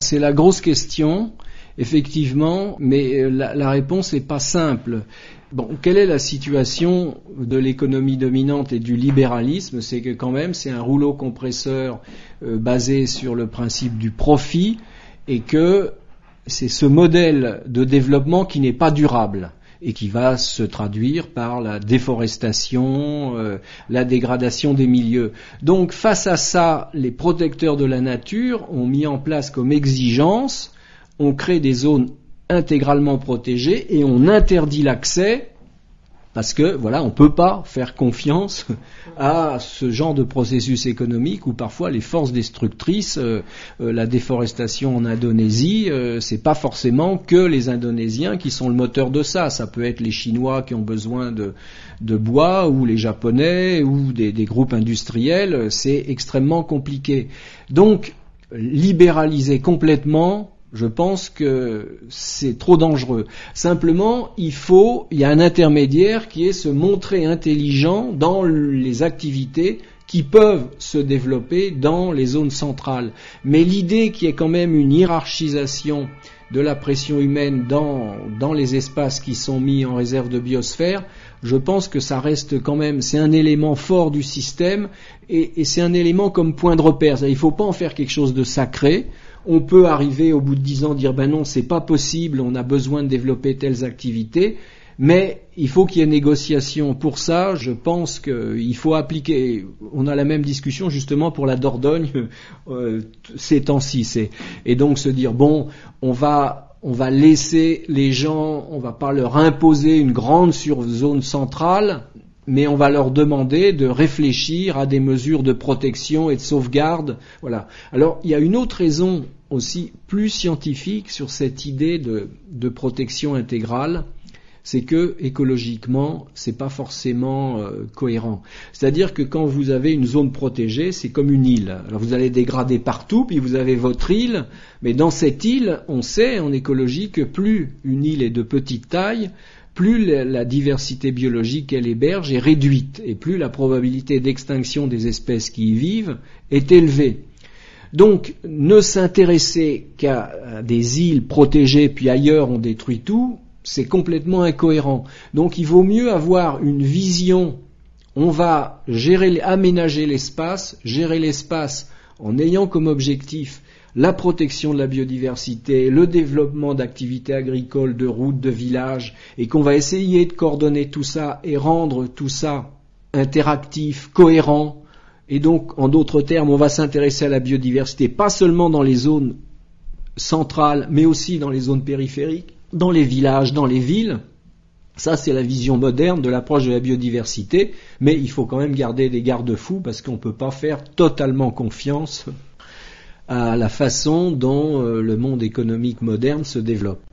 C'est la grosse question, effectivement, mais euh, la, réponse n'est pas simple. Bon, quelle est la situation de l'économie dominante et du libéralisme? C'est que quand même, c'est un rouleau compresseur euh, basé sur le principe du profit et que c'est ce modèle de développement qui n'est pas durable et qui va se traduire par la déforestation, euh, la dégradation des milieux. Donc face à ça, les protecteurs de la nature ont mis en place comme exigence, on crée des zones intégralement protégées et on interdit l'accès parce que voilà, on ne peut pas faire confiance à ce genre de processus économique où parfois les forces destructrices, euh, euh, la déforestation en Indonésie, euh, c'est pas forcément que les Indonésiens qui sont le moteur de ça. Ça peut être les Chinois qui ont besoin de, bois ou les Japonais ou des groupes industriels. C'est extrêmement compliqué. Donc libéraliser complètement je pense que c'est trop dangereux. Simplement, il faut, il y a un intermédiaire qui est se montrer intelligent dans les activités qui peuvent se développer dans les zones centrales. Mais l'idée qui est quand même une hiérarchisation de la pression humaine dans, dans les espaces qui sont mis en réserve de biosphère, je pense que ça reste quand même, c'est un élément fort du système et c'est un élément comme point de repère. Il ne faut pas en faire quelque chose de sacré on peut arriver au bout de dix ans dire ben non, c'est pas possible, on a besoin de développer telles activités, mais il faut qu'il y ait négociation. Pour ça, je pense qu'il faut appliquer. On a la même discussion justement pour la Dordogne euh, ces temps-ci. Et donc se dire bon, on va on va laisser les gens, on va pas leur imposer une grande zone centrale, mais on va leur demander de réfléchir à des mesures de protection et de sauvegarde. Voilà. Alors, il y a une autre raison aussi plus scientifique sur cette idée de, de protection intégrale, c'est que écologiquement, c'est pas forcément euh, cohérent. C'est-à-dire que quand vous avez une zone protégée, c'est comme une île. Alors vous allez dégrader partout, puis vous avez votre île, mais dans cette île, on sait en écologie que plus une île est de petite taille, plus la diversité biologique qu'elle héberge est réduite, et plus la probabilité d'extinction des espèces qui y vivent est élevée. Donc, ne s'intéresser qu'à des îles protégées, puis ailleurs on détruit tout, c'est complètement incohérent. Donc, il vaut mieux avoir une vision. On va gérer, aménager l'espace, gérer l'espace en ayant comme objectif la protection de la biodiversité, le développement d'activités agricoles, de routes, de villages, et qu'on va essayer de coordonner tout ça et rendre tout ça interactif, cohérent, et donc, en d'autres termes, on va s'intéresser à la biodiversité, pas seulement dans les zones centrales, mais aussi dans les zones périphériques, dans les villages, dans les villes. Ça, c'est la vision moderne de l'approche de la biodiversité, mais il faut quand même garder des garde-fous parce qu'on ne peut pas faire totalement confiance à la façon dont euh, le monde économique moderne se développe.